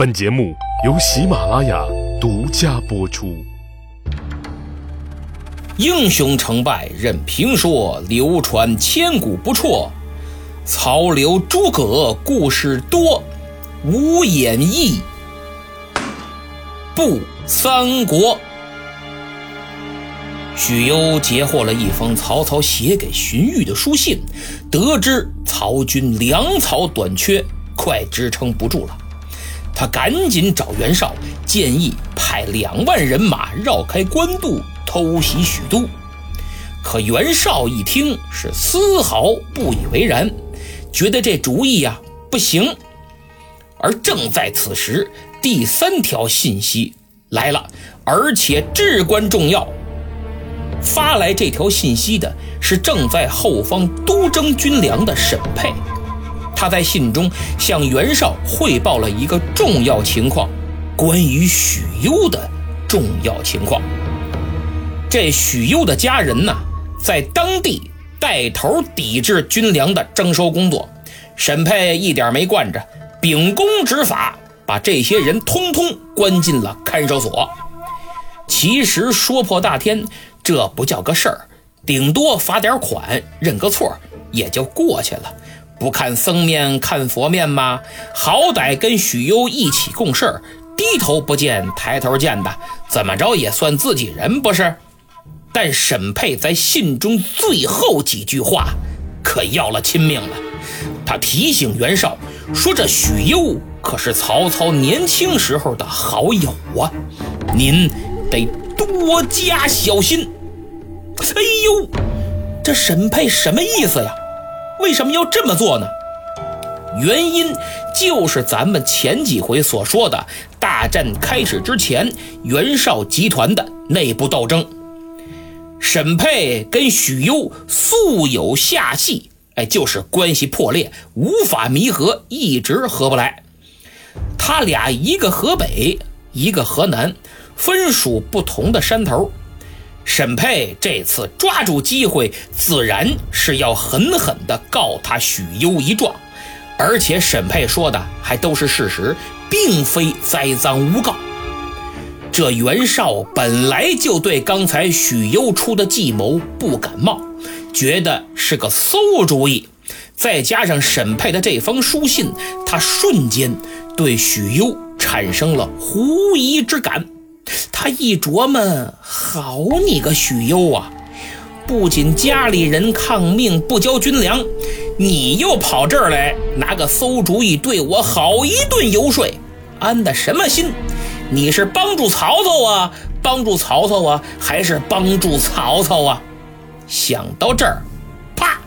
本节目由喜马拉雅独家播出。英雄成败任评说，流传千古不辍。曹刘诸葛故事多，无演义不三国。许攸截获了一封曹操写给荀彧的书信，得知曹军粮草短缺，快支撑不住了。他赶紧找袁绍，建议派两万人马绕开官渡，偷袭许都。可袁绍一听是丝毫不以为然，觉得这主意呀不行。而正在此时，第三条信息来了，而且至关重要。发来这条信息的是正在后方督征军粮的沈佩，他在信中向袁绍汇报了一个重要情况，关于许攸的重要情况。这许攸的家人呢，在当地带头抵制军粮的征收工作，沈佩一点没惯着，秉公执法，把这些人通通关进了看守所。其实说破大天。这不叫个事儿，顶多罚点款，认个错也就过去了。不看僧面看佛面吗？好歹跟许攸一起共事，低头不见抬头见的，怎么着也算自己人不是？但沈佩在信中最后几句话可要了亲命了。他提醒袁绍说：“这许攸可是曹操年轻时候的好友啊，您得多加小心。”哎呦，这沈佩什么意思呀？为什么要这么做呢？原因就是咱们前几回所说的，大战开始之前，袁绍集团的内部斗争。沈佩跟许攸素有下隙，哎，就是关系破裂，无法弥合，一直合不来。他俩一个河北，一个河南，分属不同的山头。沈佩这次抓住机会，自然是要狠狠地告他许攸一状，而且沈佩说的还都是事实，并非栽赃诬告。这袁绍本来就对刚才许攸出的计谋不感冒，觉得是个馊主意，再加上沈佩的这封书信，他瞬间对许攸产生了狐疑之感。他一琢磨，好你个许攸啊！不仅家里人抗命不交军粮，你又跑这儿来拿个馊主意对我好一顿游说，安的什么心？你是帮助曹操啊？帮助曹操啊？还是帮助曹操啊？想到这儿，啪，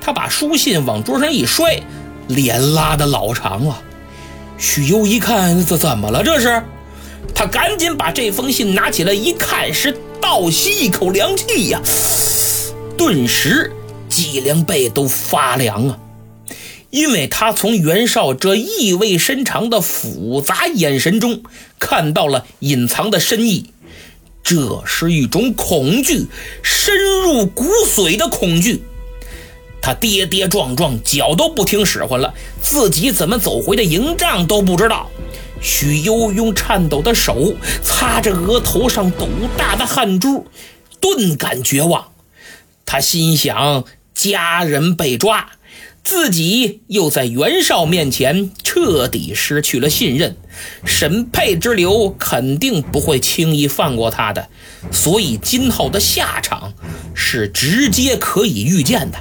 他把书信往桌上一摔，脸拉的老长了。许攸一看，这怎么了？这是？他赶紧把这封信拿起来一看，是倒吸一口凉气呀！顿时脊梁背都发凉啊！因为他从袁绍这意味深长的复杂眼神中看到了隐藏的深意，这是一种恐惧，深入骨髓的恐惧。他跌跌撞撞，脚都不听使唤了，自己怎么走回的营帐都不知道。许攸用颤抖的手擦着额头上斗大的汗珠，顿感绝望。他心想：家人被抓，自己又在袁绍面前彻底失去了信任，沈佩之流肯定不会轻易放过他的，所以今后的下场是直接可以预见的。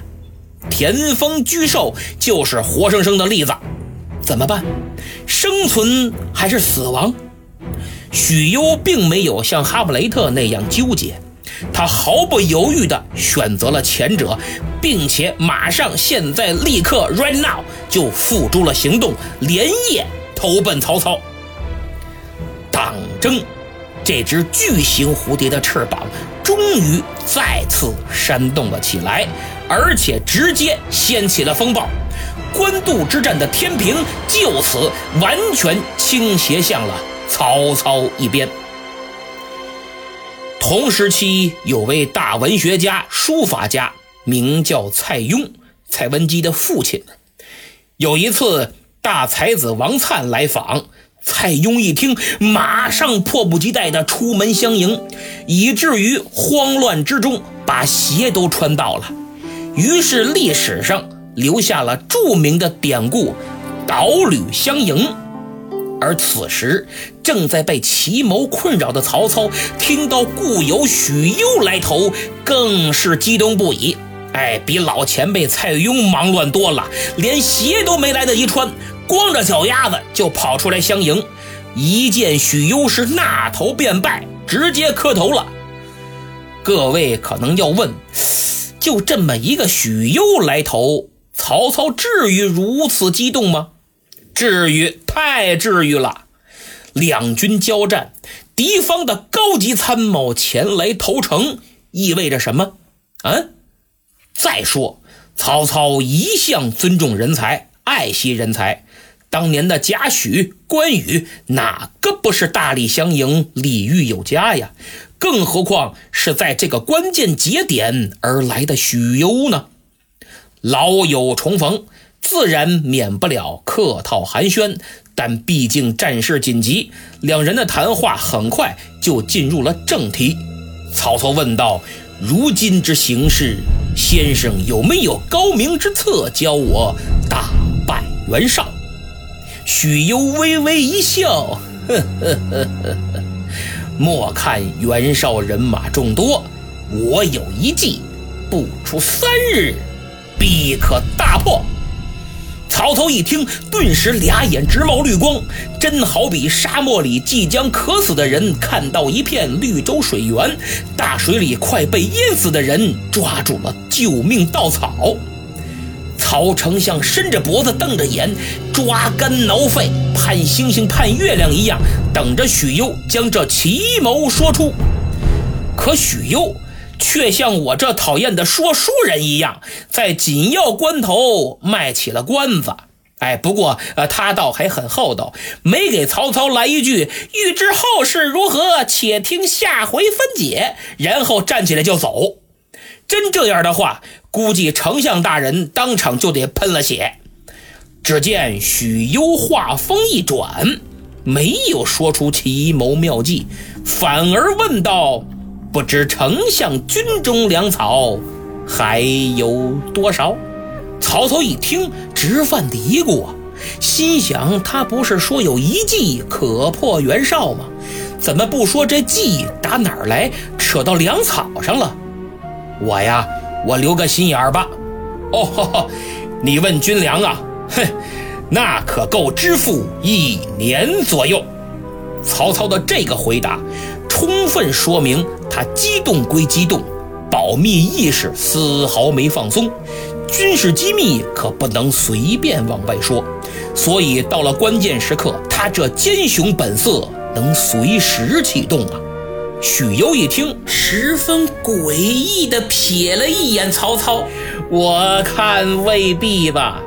田丰居寿就是活生生的例子。怎么办？生存还是死亡？许攸并没有像哈姆雷特那样纠结，他毫不犹豫地选择了前者，并且马上现在立刻 right now 就付诸了行动，连夜投奔曹操。党争，这只巨型蝴蝶的翅膀终于再次煽动了起来，而且直接掀起了风暴。官渡之战的天平就此完全倾斜向了曹操一边。同时期有位大文学家、书法家，名叫蔡邕，蔡文姬的父亲。有一次，大才子王粲来访，蔡邕一听，马上迫不及待地出门相迎，以至于慌乱之中把鞋都穿倒了。于是历史上留下了著名的典故“导履相迎”。而此时正在被奇谋困扰的曹操，听到故友许攸来投，更是激动不已。哎，比老前辈蔡邕忙乱多了，连鞋都没来得及穿，光着脚丫子就跑出来相迎。一见许攸是纳头便拜，直接磕头了。各位可能要问，就这么一个许攸来投，曹操至于如此激动吗？至于，太至于了。两军交战，敌方的高级参谋前来投诚，意味着什么？啊？再说，曹操一向尊重人才，爱惜人才。当年的贾诩、关羽，哪个不是大力相迎，礼遇有加呀？更何况是在这个关键节点而来的许攸呢？老友重逢。自然免不了客套寒暄，但毕竟战事紧急，两人的谈话很快就进入了正题。曹操问道：“如今之形势，先生有没有高明之策，教我打败袁绍？”许攸微微一笑：“呵呵呵呵呵，莫看袁绍人马众多，我有一计，不出三日，必可大破。”曹操一听，顿时俩眼直冒绿光，真好比沙漠里即将渴死的人看到一片绿洲水源，大水里快被淹死的人抓住了救命稻草。曹丞相伸着脖子，瞪着眼，抓肝挠肺，盼星星盼月亮一样，等着许攸将这奇谋说出。可许攸。却像我这讨厌的说书人一样，在紧要关头卖起了关子。哎，不过呃，他倒还很厚道，没给曹操来一句“欲知后事如何，且听下回分解”，然后站起来就走。真这样的话，估计丞相大人当场就得喷了血。只见许攸话锋一转，没有说出奇谋妙计，反而问道。不知丞相军中粮草还有多少？曹操一听，直犯嘀咕啊，心想：他不是说有一计可破袁绍吗？怎么不说这计打哪儿来，扯到粮草上了？我呀，我留个心眼儿吧。哦，你问军粮啊？哼，那可够支付一年左右。曹操的这个回答。充分说明他激动归激动，保密意识丝毫没放松，军事机密可不能随便往外说。所以到了关键时刻，他这奸雄本色能随时启动啊！许攸一听，十分诡异地瞥了一眼曹操，我看未必吧。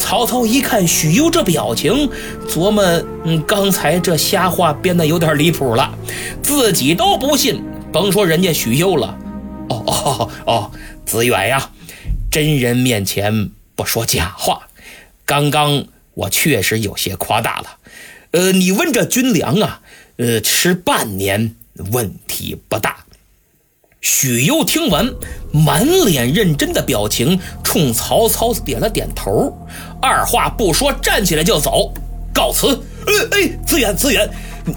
曹操一看许攸这表情，琢磨：嗯，刚才这瞎话编的有点离谱了，自己都不信，甭说人家许攸了。哦哦哦，子远呀，真人面前不说假话。刚刚我确实有些夸大了。呃，你问这军粮啊，呃，吃半年问题不大。许攸听完，满脸认真的表情，冲曹操点了点头，二话不说，站起来就走，告辞。哎哎，子远，子远，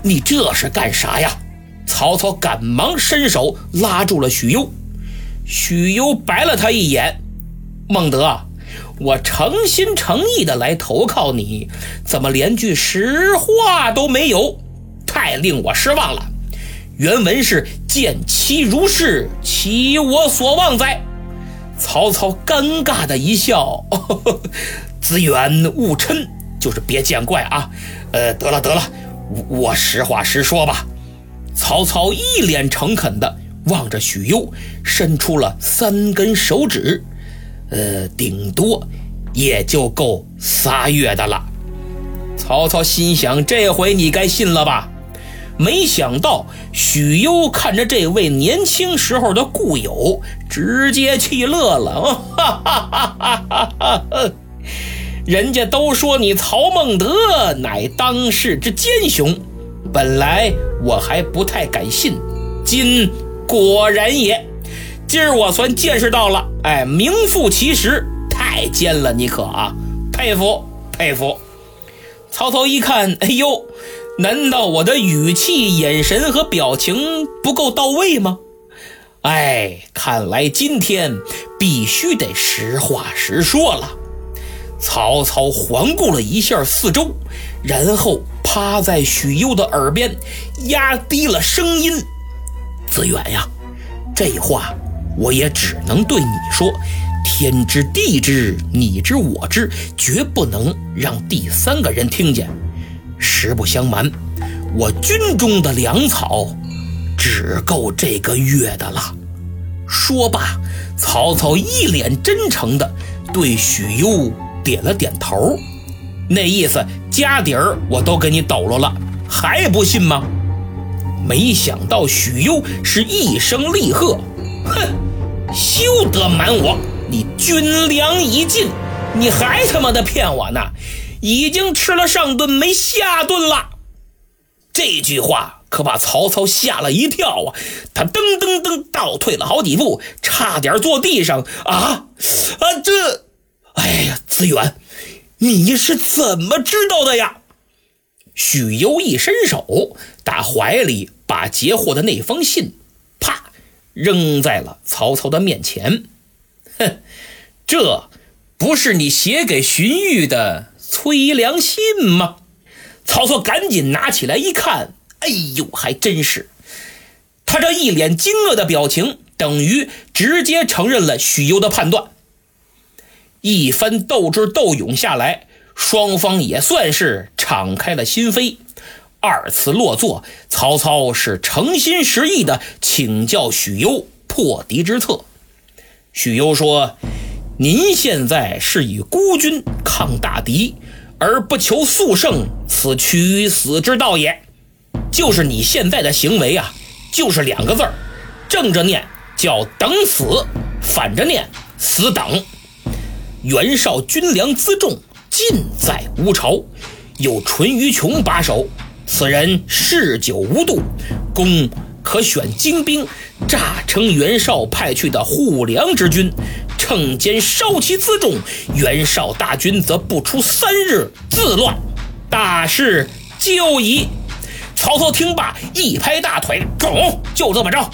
你这是干啥呀？曹操赶忙伸手拉住了许攸。许攸白了他一眼：“孟德，我诚心诚意的来投靠你，怎么连句实话都没有？太令我失望了。”原文是“见其如是，其我所望哉？”曹操尴尬的一笑：“子远勿嗔，就是别见怪啊。呃，得了得了，我实话实说吧。”曹操一脸诚恳的望着许攸，伸出了三根手指：“呃，顶多也就够仨月的了。”曹操心想：这回你该信了吧？没想到许攸看着这位年轻时候的故友，直接气乐了。哈哈哈哈哈！人家都说你曹孟德乃当世之奸雄，本来我还不太敢信，今果然也。今儿我算见识到了，哎，名副其实，太奸了，你可啊，佩服佩服。曹操一看，哎呦，难道我的语气、眼神和表情不够到位吗？哎，看来今天必须得实话实说了。曹操环顾了一下四周，然后趴在许攸的耳边，压低了声音：“子远呀，这话我也只能对你说，天知地知，你知我知，绝不能让第三个人听见。实不相瞒，我军中的粮草只够这个月的了。”说罢，曹操一脸真诚地对许攸。点了点头，那意思家底儿我都给你抖落了，还不信吗？没想到许攸是一声厉喝：“哼，休得瞒我！你军粮已尽，你还他妈的骗我呢！已经吃了上顿没下顿了。”这句话可把曹操吓了一跳啊！他噔噔噔倒退了好几步，差点坐地上啊啊！这。哎呀，子远，你是怎么知道的呀？许攸一伸手，打怀里把截获的那封信，啪，扔在了曹操的面前。哼，这不是你写给荀彧的催良信吗？曹操赶紧拿起来一看，哎呦，还真是！他这一脸惊愕的表情，等于直接承认了许攸的判断。一番斗智斗勇下来，双方也算是敞开了心扉。二次落座，曹操是诚心实意的请教许攸破敌之策。许攸说：“您现在是以孤军抗大敌，而不求速胜，此取死之道也。就是你现在的行为啊，就是两个字儿，正着念叫等死，反着念死等。”袁绍军粮辎重尽在乌巢，有淳于琼把守。此人嗜酒无度，公可选精兵，诈称袁绍派去的护粮之军，趁间烧其辎重。袁绍大军则不出三日自乱，大事就矣。曹操听罢，一拍大腿：“中，就这么着。”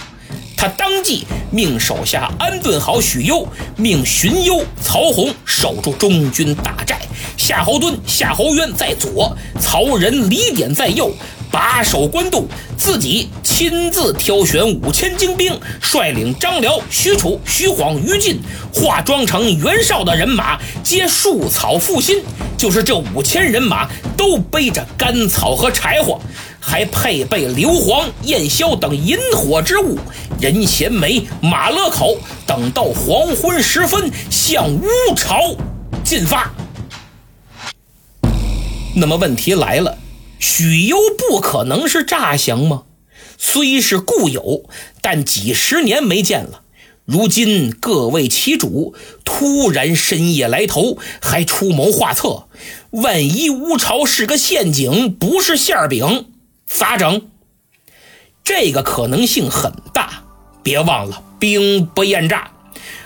他当即命手下安顿好许攸，命荀攸、曹洪守住中军大寨，夏侯惇、夏侯渊在左，曹仁、李典在右，把守官渡。自己亲自挑选五千精兵，率领张辽、许褚、徐晃、于禁，化妆成袁绍的人马，皆束草负心。就是这五千人马，都背着干草和柴火。还配备硫磺、焰硝等引火之物，人贤美、马勒口等到黄昏时分向乌巢进发。那么问题来了，许攸不可能是诈降吗？虽是故友，但几十年没见了，如今各为其主，突然深夜来投，还出谋划策，万一乌巢是个陷阱，不是馅饼？咋整？这个可能性很大。别忘了，兵不厌诈。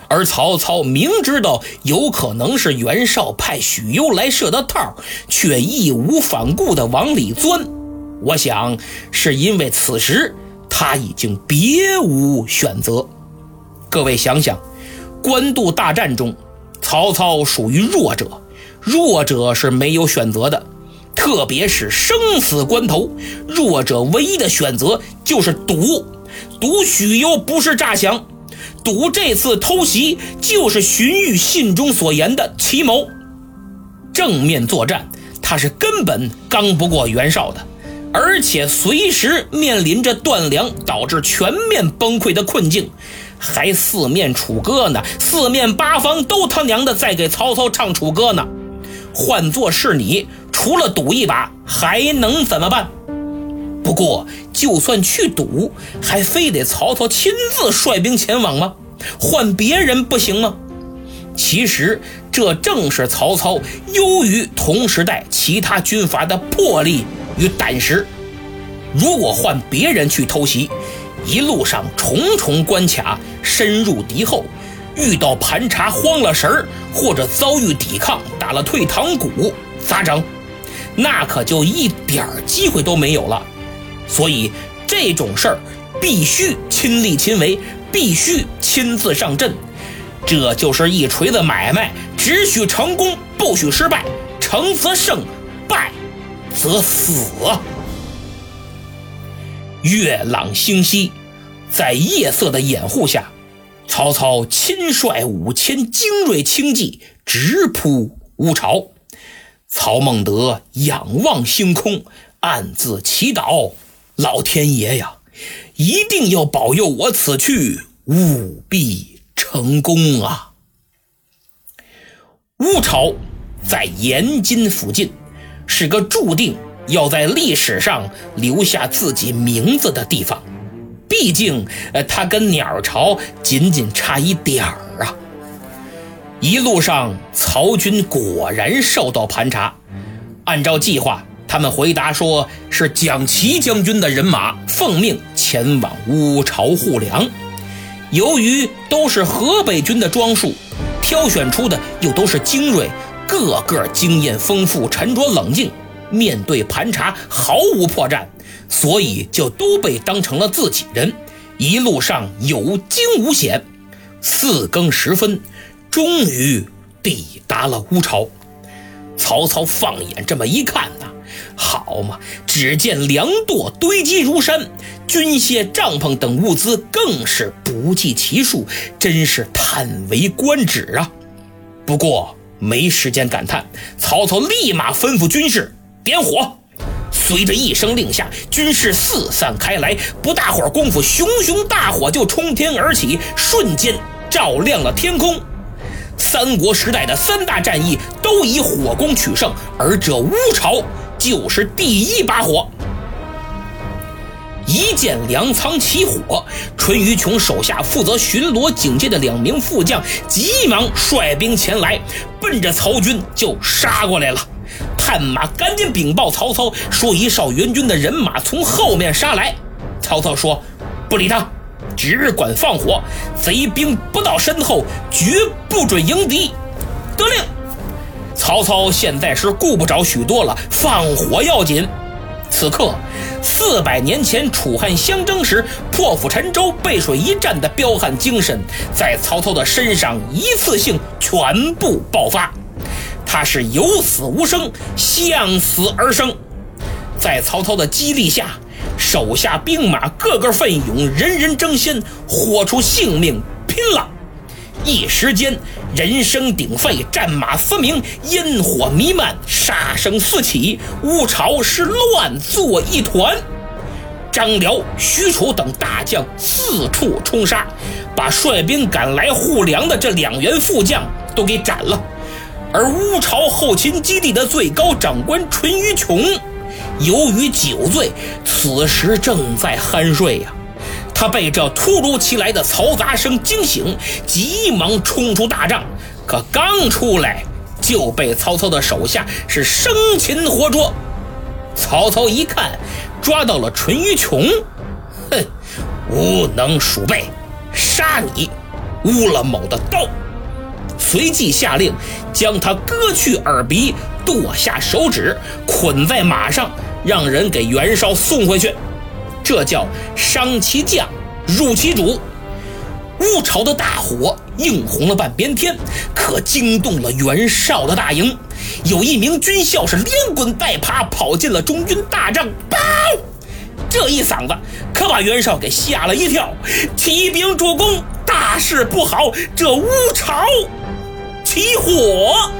而曹操明知道有可能是袁绍派许攸来设的套，却义无反顾地往里钻。我想，是因为此时他已经别无选择。各位想想，官渡大战中，曹操属于弱者，弱者是没有选择的。特别是生死关头，弱者唯一的选择就是赌，赌许攸不是诈降，赌这次偷袭就是荀彧信中所言的奇谋。正面作战，他是根本刚不过袁绍的，而且随时面临着断粮导致全面崩溃的困境，还四面楚歌呢，四面八方都他娘的在给曹操唱楚歌呢。换作是你。除了赌一把，还能怎么办？不过，就算去赌，还非得曹操亲自率兵前往吗？换别人不行吗？其实，这正是曹操优于同时代其他军阀的魄力与胆识。如果换别人去偷袭，一路上重重关卡，深入敌后，遇到盘查慌了神儿，或者遭遇抵抗打了退堂鼓，咋整？那可就一点机会都没有了。所以这种事儿必须亲力亲为，必须亲自上阵。这就是一锤子买卖，只许成功，不许失败。成则胜，败则死。月朗星稀，在夜色的掩护下，曹操亲率五千精锐轻骑直扑乌巢。曹孟德仰望星空，暗自祈祷：老天爷呀，一定要保佑我此去务必成功啊！乌巢在延津附近，是个注定。要在历史上留下自己名字的地方，毕竟，呃，它跟鸟巢仅仅差一点儿啊。一路上，曹军果然受到盘查。按照计划，他们回答说是蒋齐将军的人马奉命前往乌巢护粮。由于都是河北军的装束，挑选出的又都是精锐，个个经验丰富，沉着冷静。面对盘查毫无破绽，所以就都被当成了自己人，一路上有惊无险。四更时分，终于抵达了乌巢。曹操放眼这么一看，好嘛，只见粮垛堆积如山，军械、帐篷等物资更是不计其数，真是叹为观止啊！不过没时间感叹，曹操立马吩咐军士。点火！随着一声令下，军士四散开来，不大会儿功夫，熊熊大火就冲天而起，瞬间照亮了天空。三国时代的三大战役都以火攻取胜，而这乌巢就是第一把火。一见粮仓起火，淳于琼手下负责巡逻警戒的两名副将急忙率兵前来，奔着曹军就杀过来了。探马赶紧禀报曹操，说一哨援军的人马从后面杀来。曹操说：“不理他，只管放火，贼兵不到身后，绝不准迎敌。”得令。曹操现在是顾不着许多了，放火要紧。此刻，四百年前楚汉相争时破釜沉舟、背水一战的彪悍精神，在曹操的身上一次性全部爆发。他是有死无生，向死而生。在曹操的激励下，手下兵马个个奋勇，人人争先，豁出性命拼了。一时间，人声鼎沸，战马嘶鸣，烟火弥漫，杀声四起，乌巢是乱作一团。张辽、许褚等大将四处冲杀，把率兵赶来护粮的这两员副将都给斩了。而乌巢后勤基地的最高长官淳于琼，由于酒醉，此时正在酣睡呀。他被这突如其来的嘈杂声惊醒，急忙冲出大帐。可刚出来，就被曹操的手下是生擒活捉。曹操一看，抓到了淳于琼，哼，无能鼠辈，杀你污了某的刀。随即下令，将他割去耳鼻，剁下手指，捆在马上，让人给袁绍送回去。这叫伤其将，辱其主。乌巢的大火映红了半边天，可惊动了袁绍的大营。有一名军校是连滚带爬跑进了中军大帐，报！这一嗓子可把袁绍给吓了一跳。提兵主公，大事不好！这乌巢。起火！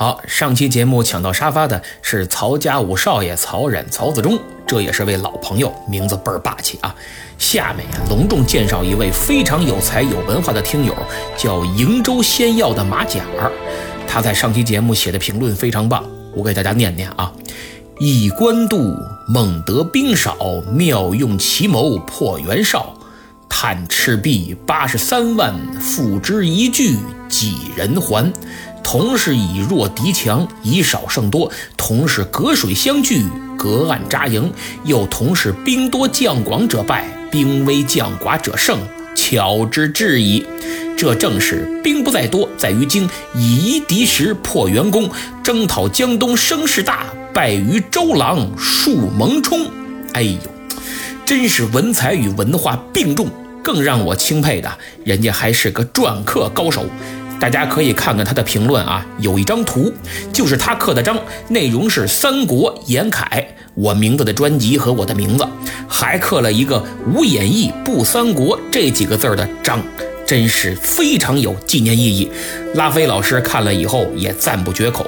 好，上期节目抢到沙发的是曹家五少爷曹冉、曹子忠，这也是位老朋友，名字倍儿霸气啊！下面呀，隆重介绍一位非常有才、有文化的听友，叫瀛州仙药的马甲儿，他在上期节目写的评论非常棒，我给大家念念啊。以官渡，孟得兵少，妙用奇谋破袁绍。探赤壁八十三万，付之一炬几人还？同是以弱敌强，以少胜多；同是隔水相聚，隔岸扎营；又同是兵多将广者败，兵微将寡者胜。巧之至矣。这正是兵不在多，在于精。以一敌时破袁公，征讨江东声势大，败于周郎树蒙冲。哎呦，真是文采与文化并重。更让我钦佩的，人家还是个篆刻高手。大家可以看看他的评论啊，有一张图，就是他刻的章，内容是三国严楷，我名字的专辑和我的名字，还刻了一个无演义不三国这几个字儿的章，真是非常有纪念意义。拉菲老师看了以后也赞不绝口，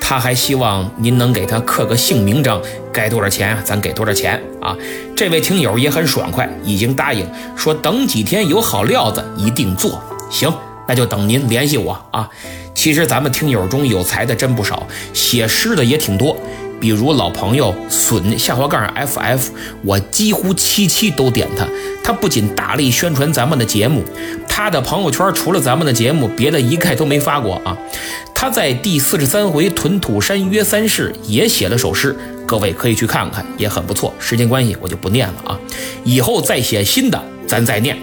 他还希望您能给他刻个姓名章，该多少钱？咱给多少钱啊？这位听友也很爽快，已经答应说等几天有好料子一定做，行。那就等您联系我啊！其实咱们听友中有才的真不少，写诗的也挺多。比如老朋友笋下滑杠 ff，我几乎期期都点他。他不仅大力宣传咱们的节目，他的朋友圈除了咱们的节目，别的一概都没发过啊。他在第四十三回屯土山约三世也写了首诗，各位可以去看看，也很不错。时间关系，我就不念了啊。以后再写新的，咱再念。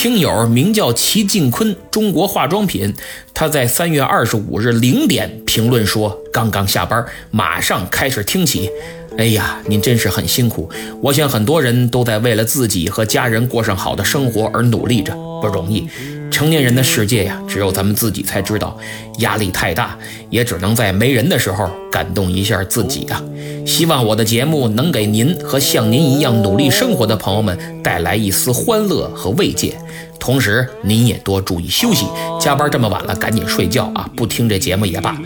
听友名叫齐静坤，中国化妆品。他在三月二十五日零点评论说：“刚刚下班，马上开始听起。哎呀，您真是很辛苦。我想很多人都在为了自己和家人过上好的生活而努力着，不容易。成年人的世界呀，只有咱们自己才知道。压力太大，也只能在没人的时候感动一下自己啊。希望我的节目能给您和像您一样努力生活的朋友们带来一丝欢乐和慰藉。”同时，您也多注意休息，加班这么晚了，赶紧睡觉啊！不听这节目也罢。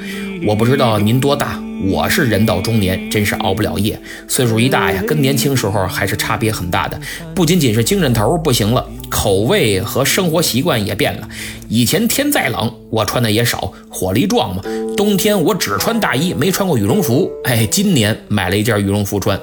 我不知道您多大，我是人到中年，真是熬不了夜。岁数一大呀，跟年轻时候还是差别很大的。不仅仅是精神头不行了，口味和生活习惯也变了。以前天再冷，我穿的也少，火力壮嘛。冬天我只穿大衣，没穿过羽绒服。哎，今年买了一件羽绒服穿。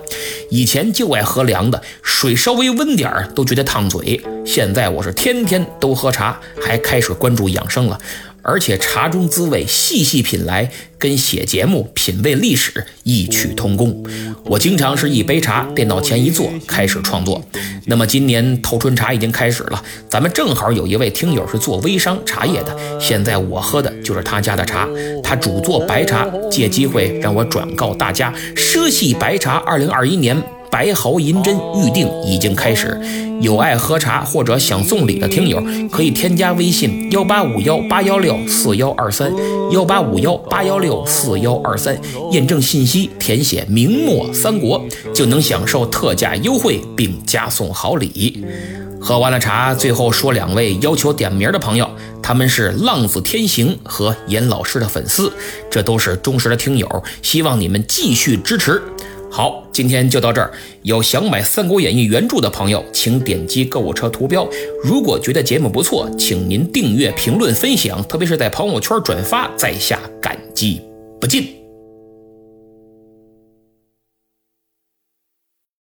以前就爱喝凉的，水稍微温点儿都觉得烫嘴。现在我是天天都喝茶，还开始关注养生了。而且茶中滋味细细品来，跟写节目品味历史异曲同工。我经常是一杯茶，电脑前一坐，开始创作。那么今年头春茶已经开始了，咱们正好有一位听友是做微商茶叶的，现在我喝的就是他家的茶。他主做白茶，借机会让我转告大家，奢系白茶二零二一年。白毫银针预定已经开始，有爱喝茶或者想送礼的听友可以添加微信幺八五幺八幺六四幺二三幺八五幺八幺六四幺二三，验证信息填写明末三国，就能享受特价优惠并加送好礼。喝完了茶，最后说两位要求点名的朋友，他们是浪子天行和严老师的粉丝，这都是忠实的听友，希望你们继续支持。好，今天就到这儿。有想买《三国演义》原著的朋友，请点击购物车图标。如果觉得节目不错，请您订阅、评论、分享，特别是在朋友圈转发，在下感激不尽。